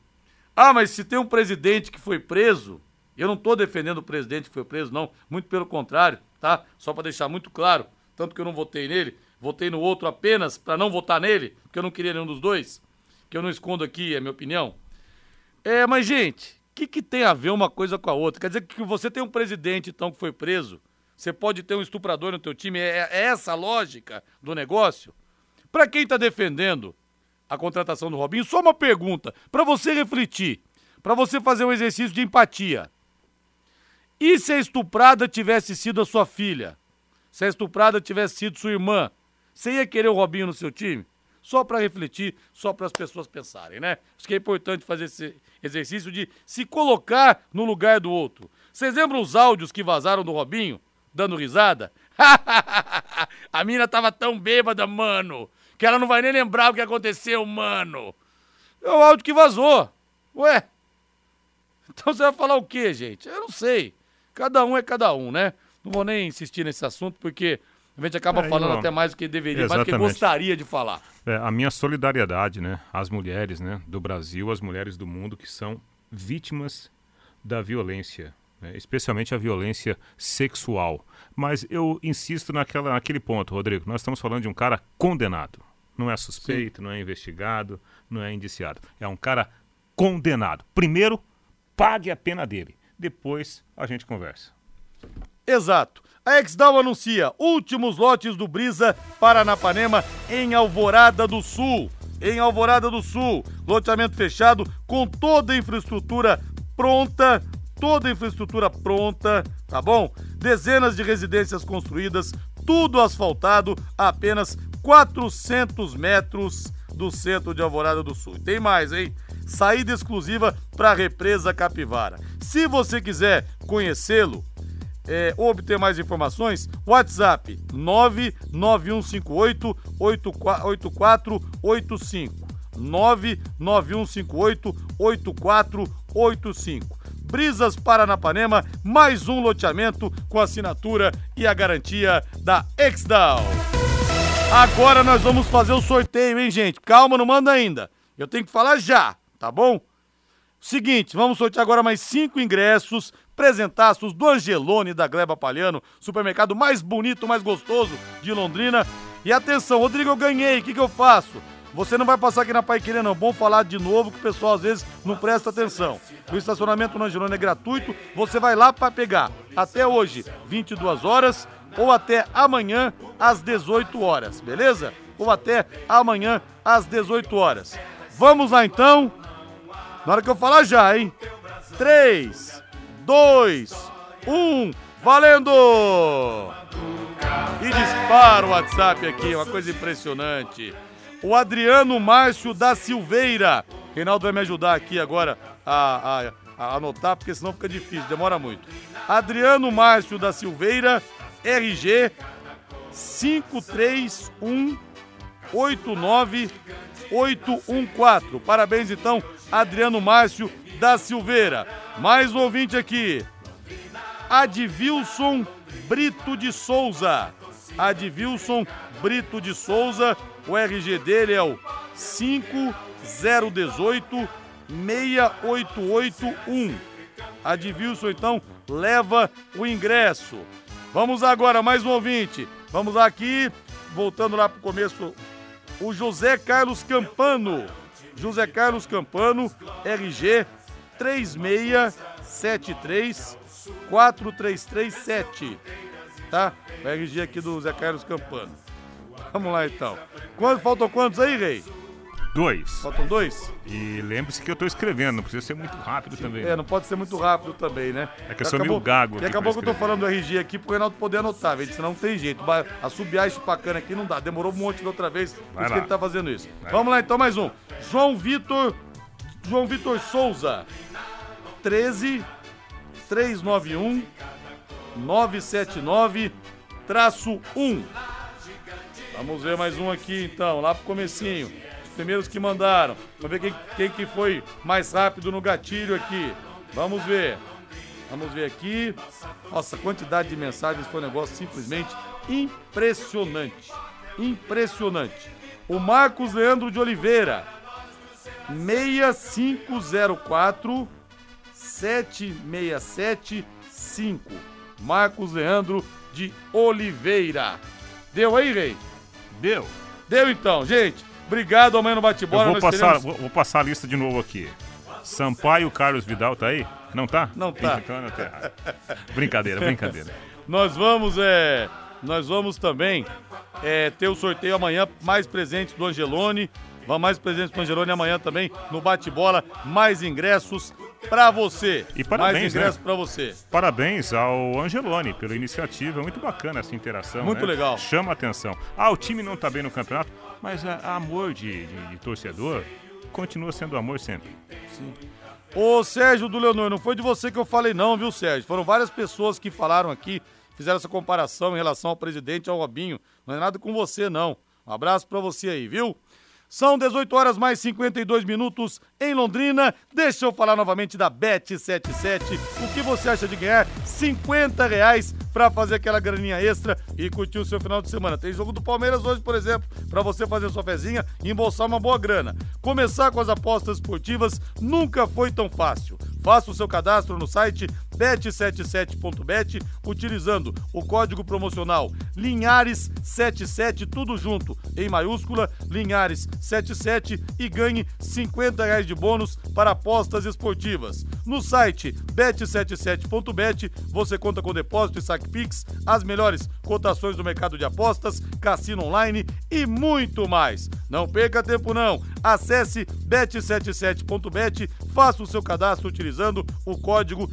Ah, mas se tem um presidente que foi preso, eu não tô defendendo o presidente que foi preso, não. Muito pelo contrário, tá? Só para deixar muito claro. Tanto que eu não votei nele, votei no outro apenas para não votar nele, porque eu não queria nenhum dos dois. Que eu não escondo aqui, é minha opinião. É, mas, gente, o que, que tem a ver uma coisa com a outra? Quer dizer que você tem um presidente, então, que foi preso, você pode ter um estuprador no teu time, é, é essa a lógica do negócio? Pra quem tá defendendo a contratação do Robinho, só uma pergunta, pra você refletir, pra você fazer um exercício de empatia. E se a estuprada tivesse sido a sua filha? Se a estuprada tivesse sido sua irmã? Você ia querer o Robinho no seu time? Só pra refletir, só para as pessoas pensarem, né? Acho que é importante fazer esse exercício de se colocar no lugar do outro. Vocês lembram os áudios que vazaram do Robinho, dando risada? a mina tava tão bêbada, mano, que ela não vai nem lembrar o que aconteceu, mano. É o áudio que vazou. Ué, então você vai falar o quê, gente? Eu não sei. Cada um é cada um, né? Não vou nem insistir nesse assunto, porque a gente acaba É, falando eu- até mais do que deveria, mais do que Exatamente. gostaria de falar. É, a minha solidariedade, né? Às mulheres, né? Do Brasil, às mulheres do mundo que são vítimas da violência, né, especialmente a violência sexual. Mas eu insisto naquela, naquele ponto, Rodrigo. Nós estamos falando de um cara condenado. Não é suspeito, não é investigado, não é indiciado. É um cara condenado. Primeiro, pague a pena dele. Depois a gente conversa. Exato. A Exdal anuncia últimos lotes do Brisa Paranapanema em Alvorada do Sul. Em Alvorada do Sul, loteamento fechado com toda a infraestrutura pronta, toda a infraestrutura pronta, tá bom? Dezenas de residências construídas, tudo asfaltado a apenas 400 metros do centro de Alvorada do Sul. E Tem mais, hein? Saída exclusiva para a Represa Capivara. Se você quiser conhecê-lo, é, ou obter mais informações, WhatsApp 99158 8485. 99158 8485. Brisas Paranapanema, mais um loteamento com assinatura e a garantia da Exdal. Agora nós vamos fazer o sorteio, hein, gente? Calma, não manda ainda. Eu tenho que falar já, tá bom? Seguinte, vamos sortear agora mais cinco ingressos, presentaços do Angelone da Gleba Palhano, supermercado mais bonito, mais gostoso de Londrina. E atenção, Rodrigo, eu ganhei, o que, que eu faço? Você não vai passar aqui na Paiqueria, não. Bom falar de novo que o pessoal às vezes não presta atenção. O estacionamento no Angelone é gratuito, você vai lá para pegar. Até hoje, 22 horas, ou até amanhã, às 18 horas, beleza? Ou até amanhã, às 18 horas. Vamos lá então. Na hora que eu falar já, hein? 3, 2, 1, valendo! E dispara o WhatsApp aqui, uma coisa impressionante. O Adriano Márcio da Silveira. Reinaldo vai me ajudar aqui agora a, a- a anotar, porque senão fica difícil, demora muito. Adriano Márcio da Silveira, RG 531 89814. Parabéns então, Adriano Márcio da Silveira. Mais um ouvinte aqui. Advilson Brito de Souza. Advilson Brito de Souza. O RG dele é o 5018 6881. Advilson então leva o ingresso. Vamos agora, mais um ouvinte. Vamos aqui, voltando lá pro começo, o José Carlos Campano. José Carlos Campano, RG 3673 4337. Tá? O RG aqui do José Carlos Campano. Vamos lá então. Quantos, faltam quantos aí, Rei? Dois. Faltam dois? E lembre-se que eu tô escrevendo, não precisa ser muito rápido também. É, não pode ser muito rápido também, né? É que eu sou meio gago E acabou que eu tô falando do RG aqui pro Reinaldo poder anotar, velho. Senão não tem jeito. Assobiar esse bacana aqui não dá. Demorou um monte da outra vez, por Vai isso lá. que ele tá fazendo isso. Vai. Vamos lá então, mais um. João Vitor. João Vitor Souza. 13 391 979 traço 1. Vamos ver mais um aqui então, lá pro comecinho. Os primeiros que mandaram. Vamos ver quem, quem que foi mais rápido no gatilho aqui. Vamos ver. Vamos ver aqui. Nossa, quantidade de mensagens foi um negócio simplesmente impressionante. Impressionante. O Marcos Leandro de Oliveira. 6504 7675. Marcos Leandro de Oliveira. Deu aí, Rei? Deu. Deu então, gente. Obrigado amanhã no Eu bate-bola. vou passar, teremos- vou, vou passar a lista de novo aqui. Sampaio Carlos Vidal tá aí? Não tá? Não tá. Então não tá. Brincadeira, brincadeira. Nós vamos, é. Nós vamos também é, ter o sorteio amanhã, mais presentes do Angelone. Vamos mais presentes do Angelone amanhã também no bate-bola. Mais ingressos pra você. E parabéns, Mais ingressos né? pra você. Parabéns ao Angeloni pela iniciativa. É muito bacana essa interação. Muito né? legal. Chama a atenção. Ah, o time não tá bem no campeonato, mas é, amor de, de- de torcedor continua sendo amor sempre. Ô Sérgio do Leonor, não foi de você que eu falei não, viu Sérgio? Foram várias pessoas que falaram aqui, fizeram essa comparação em relação ao presidente, ao Robinho. Não é nada com você não. Um abraço pra você aí, viu? São 18 horas mais 52 minutos em Londrina. Deixa eu falar novamente da Bet77. O que você acha de ganhar 50 reais pra fazer aquela graninha extra e curtir o seu final de semana? Tem jogo do Palmeiras hoje, por exemplo, pra você fazer sua fezinha e embolsar uma boa grana. Começar com as apostas esportivas nunca foi tão fácil. Faça o seu cadastro no site bet77.bet utilizando o código promocional Linhares77, tudo junto, em maiúscula, Linhares77 e ganhe 50 reais de bônus para apostas esportivas. No site bet77.bet você conta com depósito e saque Pix, as melhores cotações do mercado de apostas, cassino online e muito mais. Não perca tempo não. Acesse bet77.bet, faça o seu cadastro utilizando o código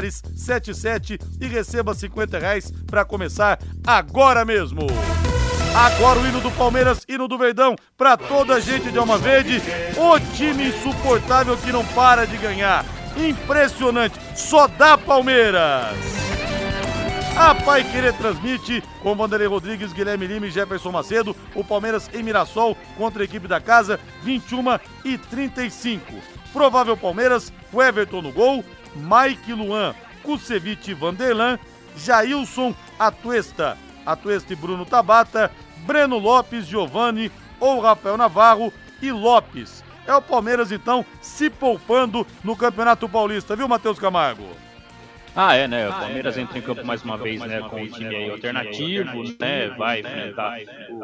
Linhares77 e receba 50 reais para começar agora mesmo. Agora o hino do Palmeiras, hino do Verdão, para toda a gente de Alma Verde. O time insuportável que não para de ganhar. Impressionante, só dá Palmeiras. A Pai Querer transmite com Vanderlei Rodrigues, Guilherme Lima e Jefferson Macedo. O Palmeiras em Mirassol contra a equipe da casa, 21 e 35. Provável Palmeiras, o Everton no gol, Mike Luan, Kusevich Vanderlan, Jailson Atuesta, Atuesta e Bruno Tabata, Breno Lopes, Giovanni ou Rafael Navarro e Lopes. É o Palmeiras, então, se poupando no Campeonato Paulista, viu, Matheus Camargo? Ah, é, né? O Palmeiras entra em campo mais uma vez, né? Com o time aí alternativo, né? Vai enfrentar o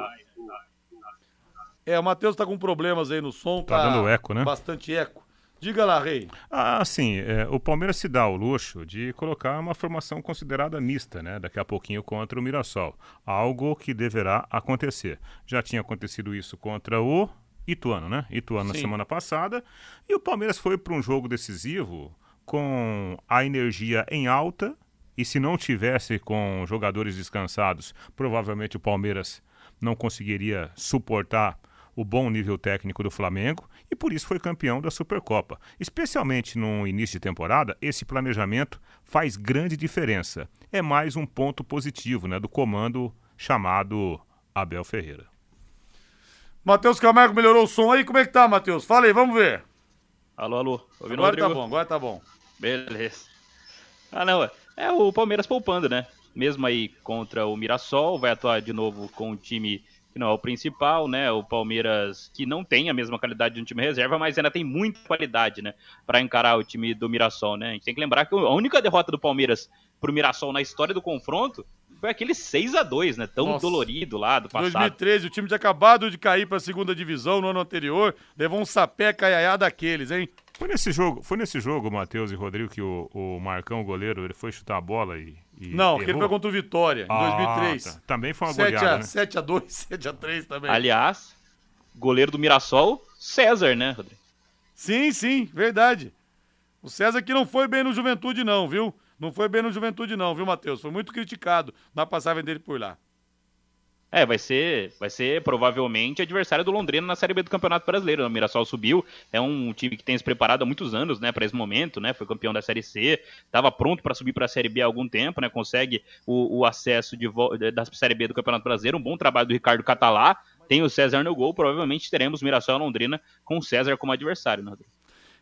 É, o Matheus tá com problemas aí no som. Tá dando eco, né? Bastante eco. Diga lá, Rei. Ah, sim. é, o Palmeiras se dá o luxo de colocar uma formação considerada mista, né? Daqui a pouquinho contra o Mirassol. Algo que deverá acontecer. Já tinha acontecido isso contra o Ituano, né? Ituano na semana passada. E o Palmeiras foi para um jogo decisivo com a energia em alta. E se não tivesse com jogadores descansados, provavelmente o Palmeiras não conseguiria suportar o bom nível técnico do Flamengo e por isso foi campeão da Supercopa. Especialmente no início de temporada, esse planejamento faz grande diferença. É mais um ponto positivo né, do comando chamado Abel Ferreira. Matheus Camargo melhorou o som aí? Como é que tá, Matheus? Fala aí, vamos ver. Alô, alô. Ouvindo o Agora tá Rodrigo? bom, agora tá bom. Beleza. Ah, não, é- é o Palmeiras poupando, né? Mesmo aí contra o Mirassol, vai atuar de novo com o time que não é o principal, né? O Palmeiras que não tem a mesma qualidade de um time reserva, mas ainda tem muita qualidade, né? Pra encarar o time do Mirassol, né? A gente tem que lembrar que a única derrota do Palmeiras pro Mirassol na história do confronto foi aquele 6 a 2 né? Tão Nossa. dolorido lá do passado. 2013, o time tinha acabado de cair pra segunda divisão no ano anterior. Levou um sapé caiaiá daqueles, hein? Foi nesse jogo, foi nesse jogo, Matheus e Rodrigo, que o, o Marcão, o goleiro, ele foi chutar a bola e. e Não, que ele errou? foi contra o Vitória, em Ah, 2003. tá. Também foi uma 7 goleada, a, né? 7 a 2 7 a 3 também. Aliás, goleiro do Mirassol César, né, Rodrigo? Sim, sim, verdade. O César que não foi bem no Juventude não, viu? Não foi bem no Juventude não, viu, Matheus? Foi muito criticado na passagem dele por lá. É, vai ser, vai ser provavelmente adversário do Londrina na Série B do Campeonato Brasileiro. O Mirassol subiu, é um time que tem se preparado há muitos anos, né, para esse momento, né? Foi campeão da Série C, estava pronto para subir para a Série B há algum tempo, né? Consegue o, o acesso de, da Série B do Campeonato Brasileiro, um bom trabalho do Ricardo Catalá. Tem o César no gol, provavelmente teremos Mirassol e Londrina com o César como adversário, né, Rodrigo?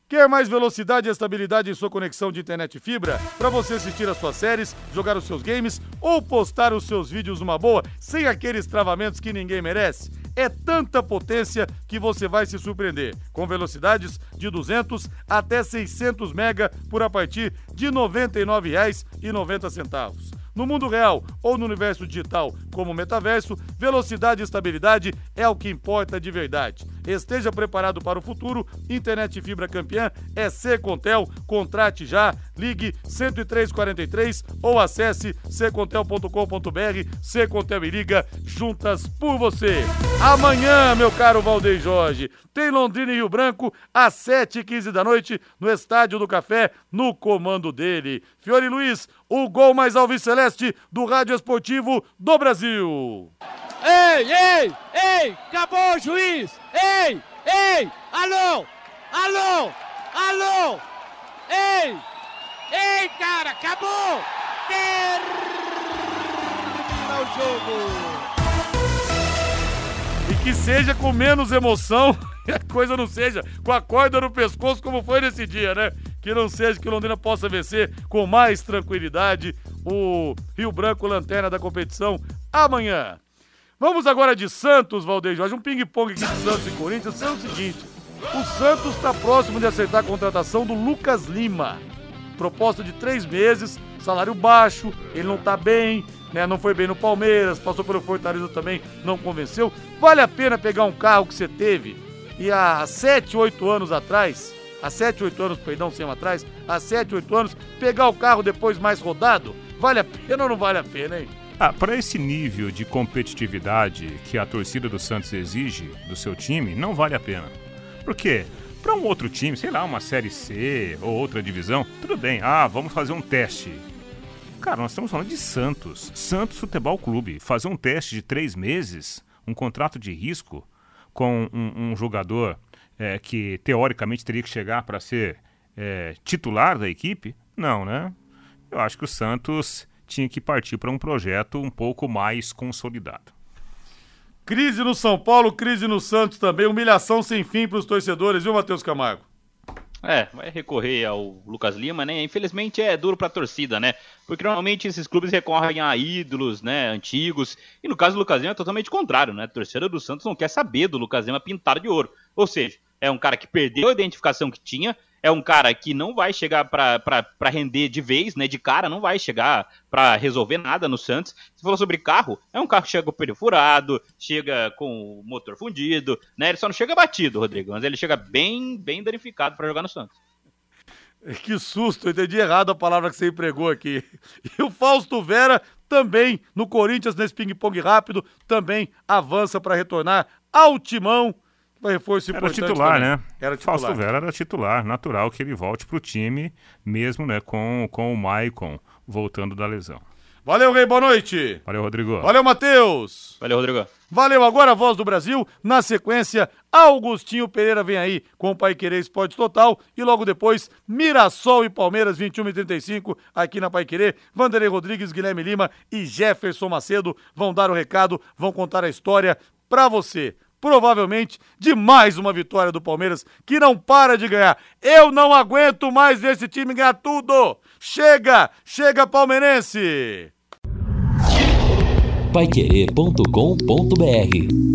Quer mais velocidade e estabilidade em sua conexão de internet fibra? Para você assistir as suas séries, jogar os seus games ou postar os seus vídeos numa boa, sem aqueles travamentos que ninguém merece? É tanta potência que você vai se surpreender. Com velocidades de 200 até 600 mega por a partir de R$ 99,90. No mundo real ou no universo digital, como o metaverso, velocidade e estabilidade é o que importa de verdade. Esteja preparado para o futuro. Internet fibra campeã é Secontel. Contrate já. Ligue 10343 ou acesse secontel.com.br. Secontel e liga juntas por você. Amanhã, meu caro Valdeir Jorge, tem Londrina e Rio Branco às 7h15 da noite no Estádio do Café, no comando dele. Fiore Luiz, o gol mais alviceleste do Rádio Esportivo do Brasil. Ei, ei, ei, acabou, juiz! Ei, ei, alô, alô, alô, ei, ei, cara, acabou! Termina o jogo! E que seja com menos emoção, a coisa não seja com a corda no pescoço como foi nesse dia, né? Que não seja que o Londrina possa vencer com mais tranquilidade o Rio Branco lanterna da competição amanhã. Vamos agora de Santos, Valdeir Jorge. Um ping-pong aqui de Santos e Corinthians. É o seguinte: o Santos está próximo de aceitar a contratação do Lucas Lima. Proposta de três meses, salário baixo, ele não está bem, né? Não foi bem no Palmeiras, passou pelo Fortaleza também, não convenceu. Vale a pena pegar um carro que você teve e há 7, 8 anos atrás, há 7, 8 anos, perdão, sem atrás, há 7, 8 anos, pegar o carro depois mais rodado? Vale a pena ou não vale a pena, hein? Ah, para esse nível de competitividade que a torcida do Santos exige do seu time, não vale a pena. Por quê? Para um outro time, sei lá, uma Série C ou outra divisão, tudo bem. Ah, vamos fazer um teste. Cara, nós estamos falando de Santos. Santos Futebol Clube. Fazer um teste de três meses, um contrato de risco com um, um jogador é, que teoricamente teria que chegar para ser é, titular da equipe? Não, né? Eu acho que o Santos tinha que partir para um projeto um pouco mais consolidado. Crise no São Paulo, crise no Santos também, humilhação sem fim para os torcedores, viu, Matheus Camargo? É, vai recorrer ao Lucas Lima, né? Infelizmente é duro pra torcida, né? Porque normalmente esses clubes recorrem a ídolos, né? Antigos. E no caso do Lucas Lima é totalmente contrário, né? A torcida do Santos não quer saber do Lucas Lima pintado de ouro. Ou seja, é um cara que perdeu a identificação que tinha, é um cara que não vai chegar para render de vez, né, de cara, não vai chegar para resolver nada no Santos. Se falou sobre carro, é um carro que chega com o pneu furado, chega com o motor fundido, né? Ele só não chega batido, Rodrigo, mas ele chega bem, bem danificado para jogar no Santos. Que susto, eu entendi errado a palavra que você empregou aqui. E o Fausto Vera também, no Corinthians, nesse ping-pong rápido, também avança para retornar ao timão reforço era titular, também. né? Era titular. Fausto Vera era titular, natural que ele volte pro time, mesmo né, com, com o Maicon voltando da lesão. Valeu, Rei, boa noite. Valeu, Rodrigo. Valeu, Matheus. Valeu, Rodrigo. Valeu, agora a voz do Brasil. Na sequência, Augustinho Pereira vem aí com o Pai Querer Esporte Total. E logo depois, Mirassol e Palmeiras, 21 e 35 aqui na Pai Querer. Vanderlei Rodrigues, Guilherme Lima e Jefferson Macedo vão dar o recado, vão contar a história pra você provavelmente de mais uma vitória do Palmeiras, que não para de ganhar. Eu não aguento mais ver esse time ganhar tudo. Chega, chega palmeirense. Paiquerê.com.br